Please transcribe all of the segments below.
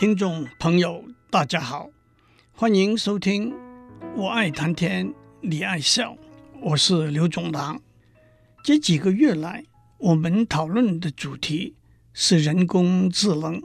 听众朋友，大家好，欢迎收听《我爱谈天，你爱笑》，我是刘总郎。这几个月来，我们讨论的主题是人工智能。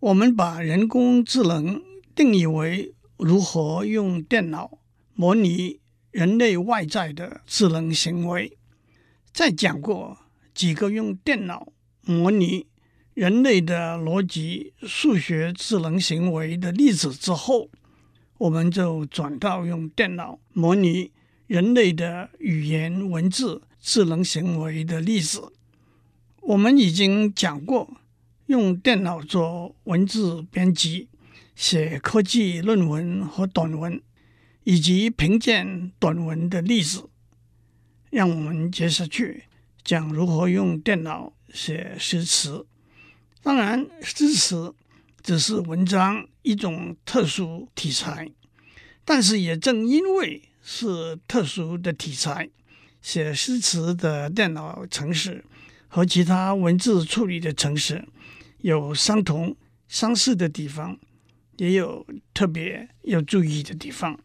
我们把人工智能定义为如何用电脑模拟人类外在的智能行为。再讲过几个用电脑模拟人类的逻辑、数学智能行为的例子之后，我们就转到用电脑模拟人类的语言文字智能行为的例子。我们已经讲过用电脑做文字编辑、写科技论文和短文，以及评鉴短文的例子。让我们接下去讲如何用电脑写诗词。当然，诗词只是文章一种特殊题材，但是也正因为是特殊的题材，写诗词的电脑程式和其他文字处理的程式有相同相似的地方，也有特别要注意的地方。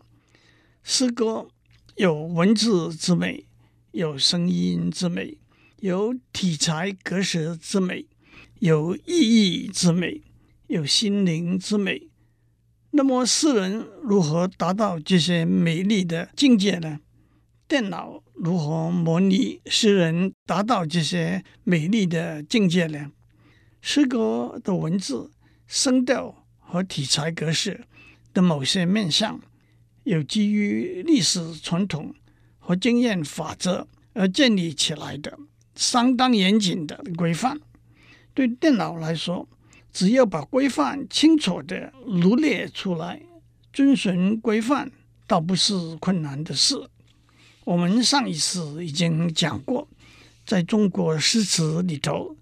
诗歌有文字之美，有声音之美，有体裁格式之美。有意义之美，有心灵之美。那么，诗人如何达到这些美丽的境界呢？电脑如何模拟诗人达到这些美丽的境界呢？诗歌的文字、声调和体裁格式的某些面向，有基于历史传统和经验法则而建立起来的相当严谨的规范。对电脑来说，只要把规范清楚地罗列出来，遵循规范倒不是困难的事。我们上一次已经讲过，在中国诗词里头，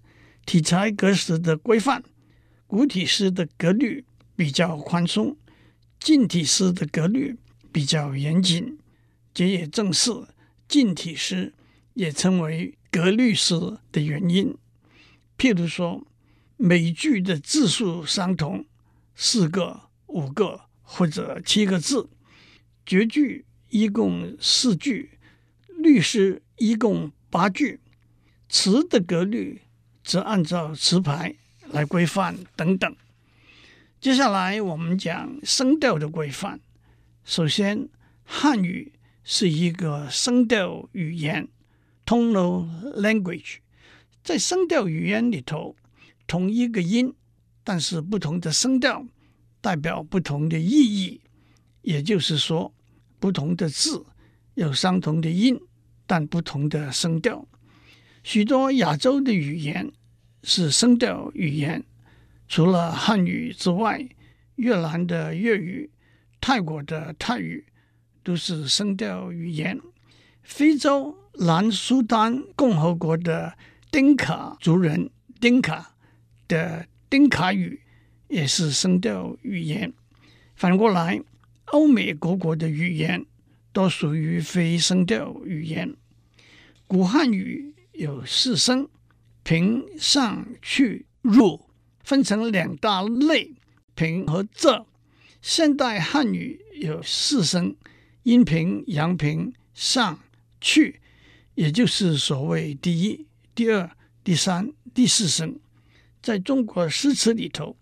体裁格式的规范，古体诗的格律比较宽松，近体诗的格律比较严谨。这也正是近体诗也称为格律诗的原因。譬如说，每句的字数相同，四个、五个或者七个字；绝句一共四句，律诗一共八句。词的格律则按照词牌来规范等等。接下来我们讲声调的规范。首先，汉语是一个声调语言 （tonal language）。在声调语言里头，同一个音，但是不同的声调，代表不同的意义。也就是说，不同的字有相同的音，但不同的声调。许多亚洲的语言是声调语言，除了汉语之外，越南的粤语、泰国的泰语都是声调语言。非洲南苏丹共和国的丁卡族人丁卡的丁卡语也是声调语言。反过来，欧美各国的语言都属于非声调语言。古汉语有四声，平、上、去、入，分成两大类，平和仄。现代汉语有四声，阴平、阳平、上、去，也就是所谓第一。第二、第三、第四声，在中国诗词里头，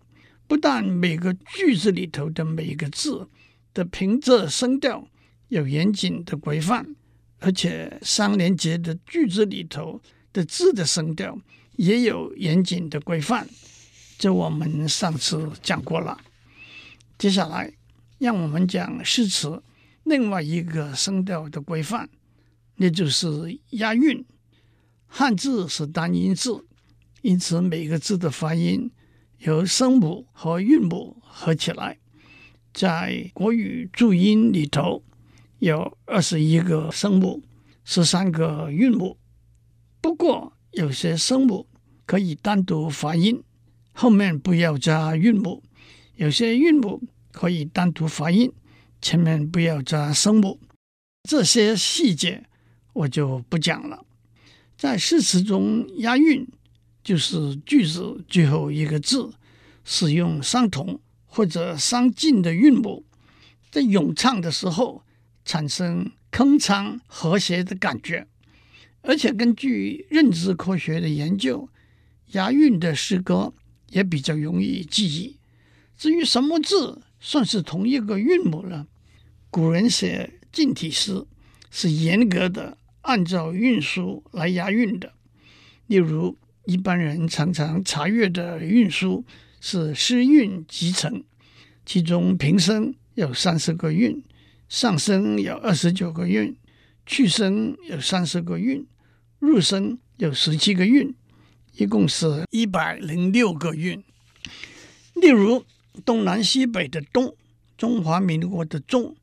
不但每个句子里头的每个字的平仄声调有严谨的规范，而且三连节的句子里头的字的声调也有严谨的规范。这我们上次讲过了。接下来，让我们讲诗词另外一个声调的规范，那就是押韵。汉字是单音字，因此每个字的发音由声母和韵母合起来。在国语注音里头，有二十一个声母，十三个韵母。不过，有些声母可以单独发音，后面不要加韵母；有些韵母可以单独发音，前面不要加声母。这些细节我就不讲了。在诗词中，押韵就是句子最后一个字使用相同或者相近的韵母，在咏唱的时候产生铿锵和谐的感觉。而且根据认知科学的研究，押韵的诗歌也比较容易记忆。至于什么字算是同一个韵母呢？古人写近体诗是严格的按照韵书来押韵的。例如，一般人常常查阅的韵书是诗韵集成，其中平声有三十个韵，上声有二十九个韵，去声有三十个韵，入声有十七个韵，一共是一百零六个韵。例如。东南西北的东，中华民国的中，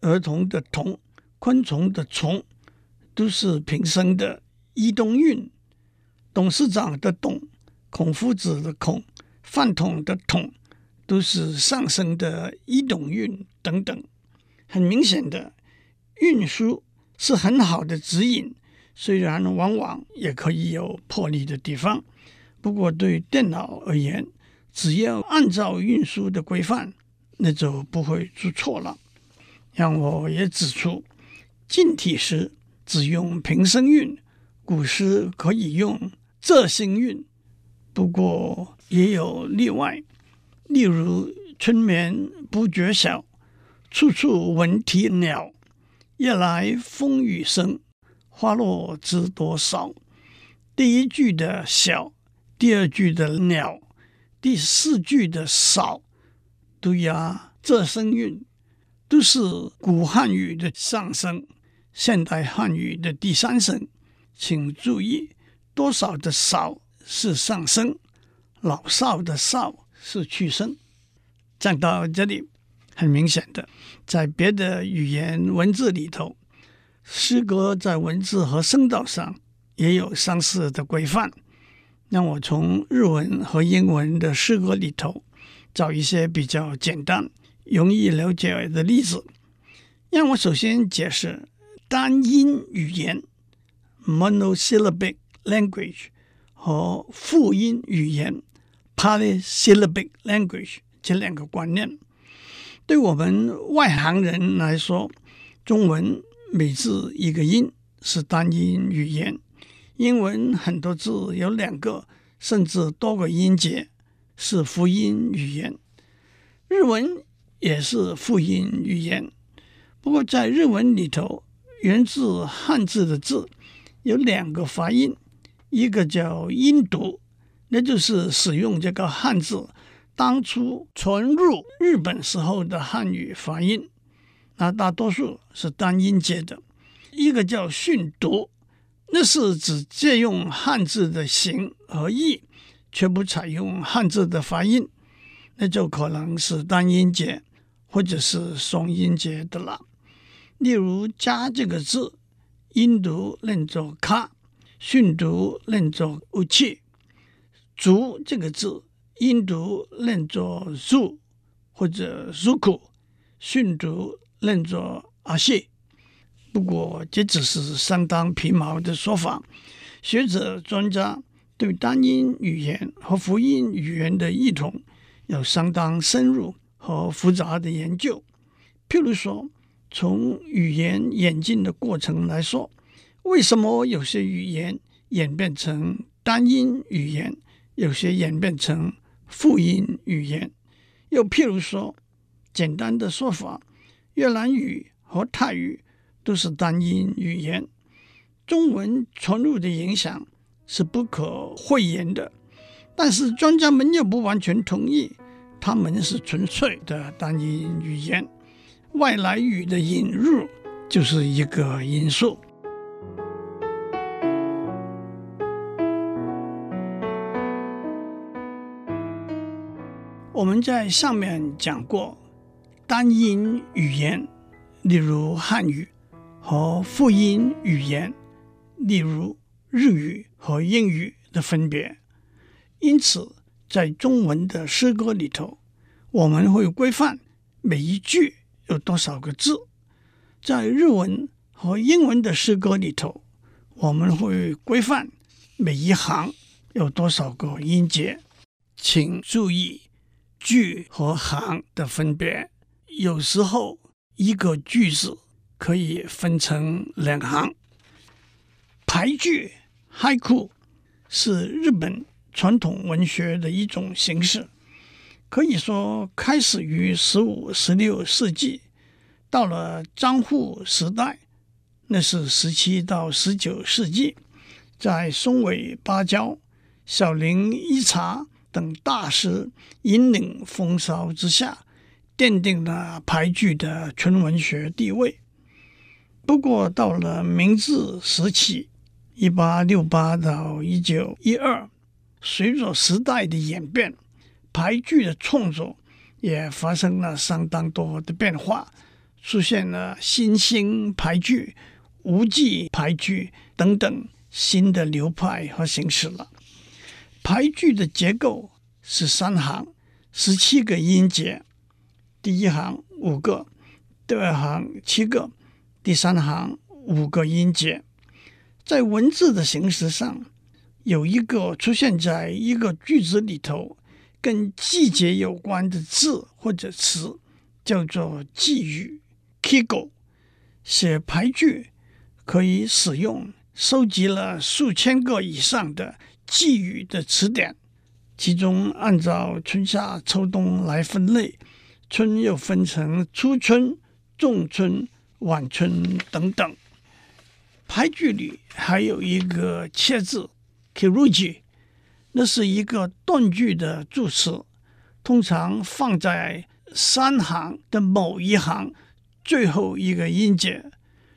儿童的童，昆虫的虫，都是平声的一东韵。董事长的董，孔夫子的孔，饭桶的桶，都是上声的一东韵等等。很明显的，运输是很好的指引，虽然往往也可以有破例的地方，不过对电脑而言，只要按照运输的规范，那就不会出错了。让我也指出，近体诗只用平声韵，古诗可以用仄声韵，不过也有例外。例如“春眠不觉晓，处处闻啼鸟。夜来风雨声，花落知多少。”第一句的“晓”，第二句的“鸟”。第四句的“少”都押仄声韵，都是古汉语的上声，现代汉语的第三声。请注意，多少的“少”是上声，老少的“少”是去声。讲到这里，很明显的，在别的语言文字里头，诗歌在文字和声道上也有相似的规范。让我从日文和英文的诗歌里头找一些比较简单、容易了解的例子。让我首先解释单音语言 （monosyllabic language） 和复音语言 （polysyllabic language） 这两个观念。对我们外行人来说，中文每字一个音是单音语言。英文很多字有两个甚至多个音节，是复音语言。日文也是复音语言，不过在日文里头，源自汉字的字有两个发音，一个叫音读，那就是使用这个汉字当初传入日本时候的汉语发音，那大多数是单音节的；一个叫训读。那是指借用汉字的形和义，却不采用汉字的发音，那就可能是单音节或者是双音节的了。例如“家”这个字，音读念作“卡”，训读念作“乌气”；“足”这个字，音读念作“苏”或者“苏库”，训读念作“阿谢”。不过，这只是相当皮毛的说法。学者专家对单音语言和复音语言的异同有相当深入和复杂的研究。譬如说，从语言演进的过程来说，为什么有些语言演变成单音语言，有些演变成复音语言？又譬如说，简单的说法，越南语和泰语。都是单音语言，中文传入的影响是不可讳言的，但是专家们又不完全同意，他们是纯粹的单音语言，外来语的引入就是一个因素。我们在上面讲过单音语言，例如汉语。和复音语言，例如日语和英语的分别。因此，在中文的诗歌里头，我们会规范每一句有多少个字；在日文和英文的诗歌里头，我们会规范每一行有多少个音节。请注意，句和行的分别。有时候一个句子可以分成两行。俳句 （haiku） 是日本传统文学的一种形式，可以说开始于十五、十六世纪，到了江户时代，那是十七到十九世纪，在松尾芭蕉、小林一茶等大师引领风骚之下，奠定了俳句的纯文学地位。不过，到了明治时期（一八六八到一九一二），随着时代的演变，排句的创作也发生了相当多的变化，出现了新兴排句、无记排句等等新的流派和形式了。排句的结构是三行，十七个音节，第一行五个，第二行七个，第三行五个音节。在文字的形式上，有一个出现在一个句子里头跟季节有关的字或者词，叫做季语 （kigo）。写俳句可以使用收集了数千个以上的季语的词典，其中按照春夏秋冬来分类，春又分成初春、仲春、晚春等等。俳句里还有一个切字。kiruji，那是一个断句的助词，通常放在三行的某一行最后一个音节。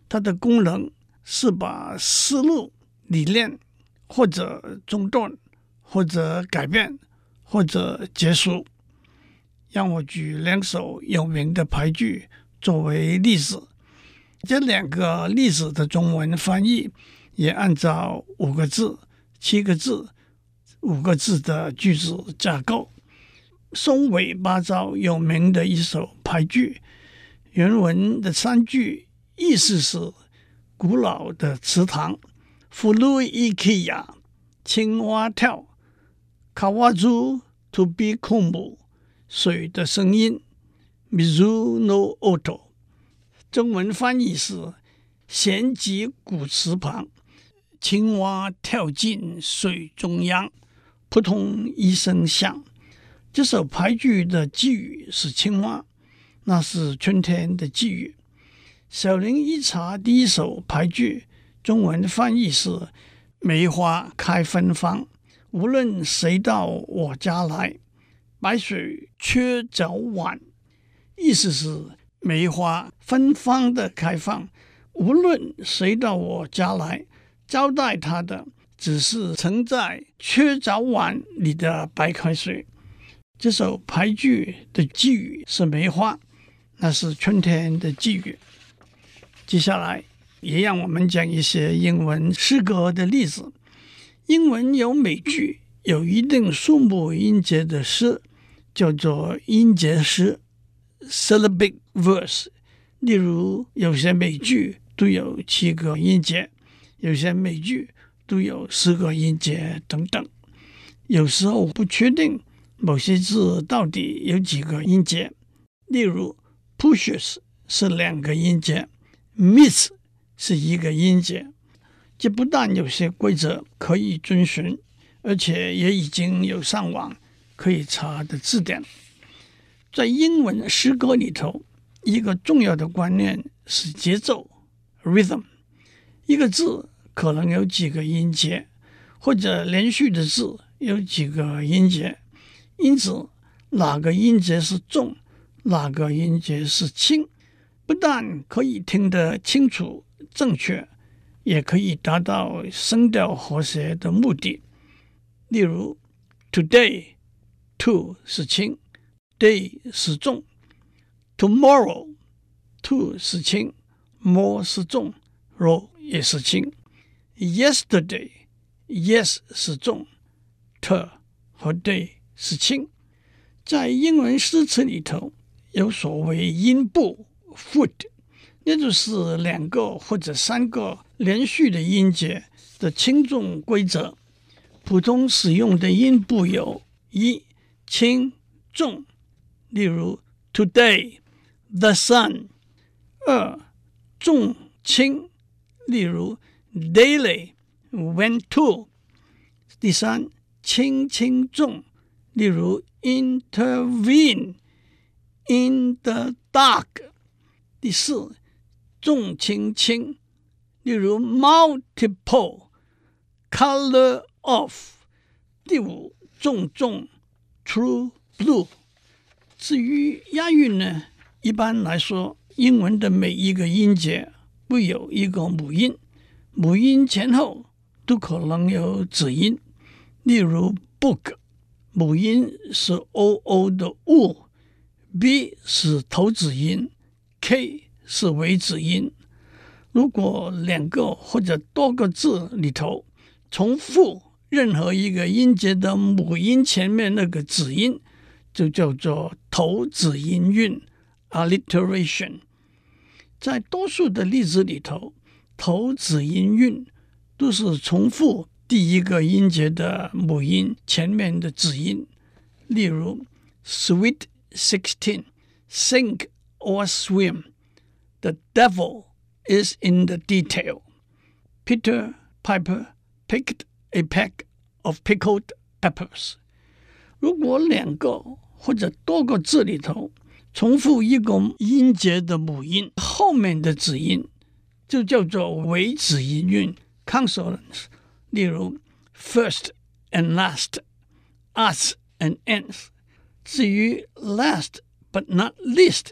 它的功能是把思路、理念或者中断，或者改变，或者结束。让我举两首有名的牌句作为例子。这两个例子的中文翻译也按照五个字。七个字、五个字的句子架构。松尾芭蕉有名的一首俳句，原文的三句意思是：古老的池塘，古い池や青蛙跳，川中飞び込む水的声音，水の音。中文翻译是：闲极古池旁。青蛙跳进水中央， 扑通一声响。这首俳句的寄语是青蛙，那是春天的寄语。小林一茶第一首俳句，中文翻译是“梅花开芬芳，无论谁到我家来，白水缺早晚”，意思是梅花芬芳的开放，无论谁到我家来。招待他的只是盛在缺早碗里的白开水。这首俳句的寄语是梅花，那是春天的寄语。接下来也让我们讲一些英文诗歌的例子。英文有美句有一定数目音节的诗，叫做音节诗 （syllabic verse）。例如，有些美句都有七个音节。有些美句都有四个音节等等，有时候不确定某些字到底有几个音节。例如，pushes 是两个音节，miss 是一个音节。这不但有些规则可以遵循，而且也已经有上网可以查的字典。在英文诗歌里头，一个重要的观念是节奏 （rhythm），一个字。可能有几个音节，或者连续的字有几个音节，因此哪个音节是重，哪个音节是轻，不但可以听得清楚正确，也可以达到声调和谐的目的。例如，today，to 是轻，day 是重；tomorrow，to 是轻，more 是重，ro 也是轻。Yesterday, yes 是重，to 和 day 是轻。在英文诗词里头，有所谓音部 （foot），那就是两个或者三个连续的音节的轻重规则。普通使用的音部有一、轻、重例如 today、the sun。二重轻，例如 daily、went to。第三轻轻重，例如 intervene、in the dark。第四重轻轻，例如 multiple、color of。第五重重 true blue。至于押韵呢，一般来说。英文的每一个音节会有一个母音，母音前后都可能有子音。例如 book，母音是 oo 的 u，b 是头子音，k 是尾子音。如果两个或者多个字里头重复任何一个音节的母音前面那个子音，就叫做头子音韵 （alliteration）。在多数的例子里头，头子音韵都是重复第一个音节的母音前面的子音。例如，Sweet sixteen, sink or swim. The devil is in the detail. Peter Piper picked a peck of pickled peppers. 如果两个或者多个字里头，重复一个音节的母音后面的子音，就叫做尾子音韵 （consonants）。例如，first and last，us and ends。至于 last but not least，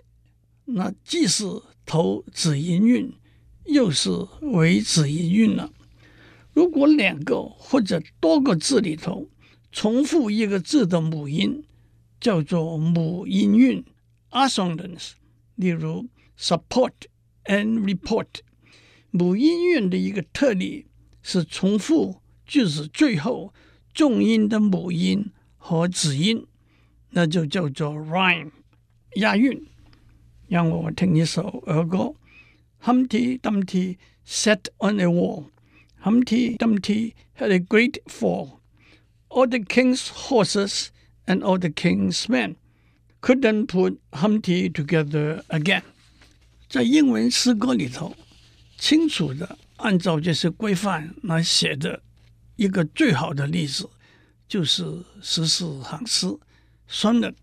那既是头子音韵，又是尾子音韵了。如果两个或者多个字里头重复一个字的母音，叫做母音韵。Assonance，例如 support and report，母音韵的一个特例是重复句子最后重音的母音和子音，那就叫做 rhyme 押韵。让我听一首儿歌：Humpty Dumpty sat on a wall. Humpty Dumpty had a great fall. All the king's horses and all the king's men. Couldn't put Humpty together again。在英文诗歌里头，清楚的按照这些规范来写的一个最好的例子，就是十四行诗双的。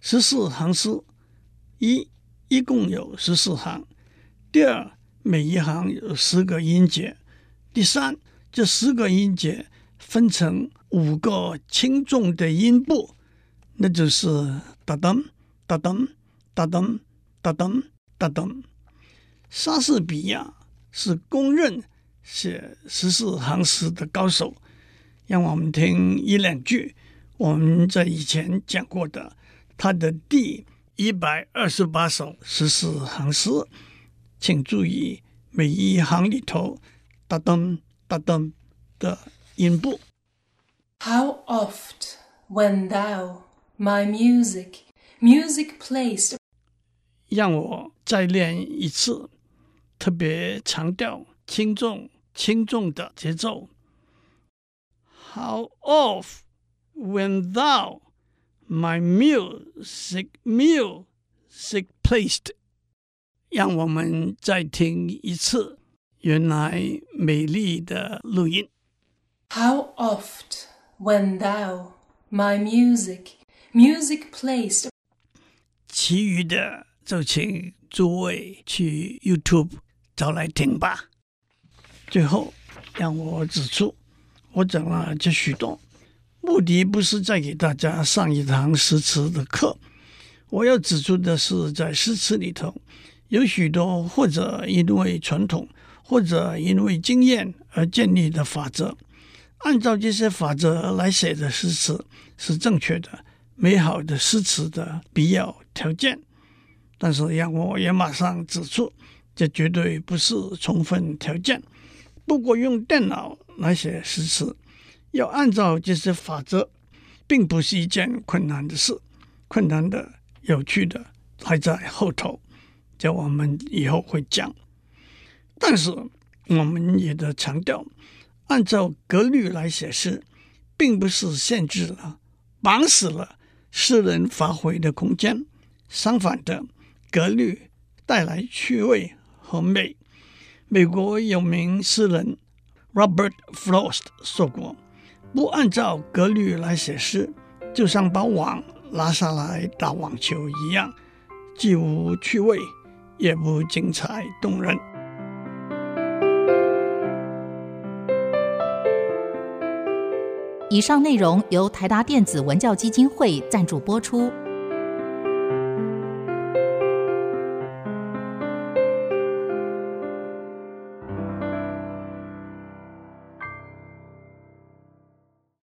十四行诗，一一共有十四行；第二，每一行有十个音节；第三，这十个音节分成五个轻重的音部。那就是哒噔哒噔哒噔哒噔哒噔。莎士比亚是公认写十四行诗的高手。让我们听一两句我们在以前讲过的他的第一百二十八首十四行诗，请注意每一行里头哒噔哒噔的音部。How oft when thou My music, music placed. 让我再练一次，特别强调轻重轻重的节奏。How oft when thou my music, music placed. 让我们再听一次原来美丽的录音。How oft when thou my music Music placed，其余的就请诸位去 YouTube 找来听吧。最后，让我指出，我讲了这许多，目的不是在给大家上一堂诗词的课。我要指出的是，在诗词里头，有许多或者因为传统，或者因为经验而建立的法则。按照这些法则来写的诗词是正确的。美好的诗词的必要条件，但是让我也马上指出，这绝对不是充分条件。不过用电脑来写诗词，要按照这些法则，并不是一件困难的事。困难的、有趣的还在后头，这我们以后会讲。但是我们也得强调，按照格律来写诗，并不是限制了、绑死了。诗人发挥的空间，相反的，格律带来趣味和美。美国有名诗人 Robert Frost 说过：“不按照格律来写诗，就像把网拉下来打网球一样，既无趣味，也不精彩动人。”以上内容由台达电子文教基金会赞助播出。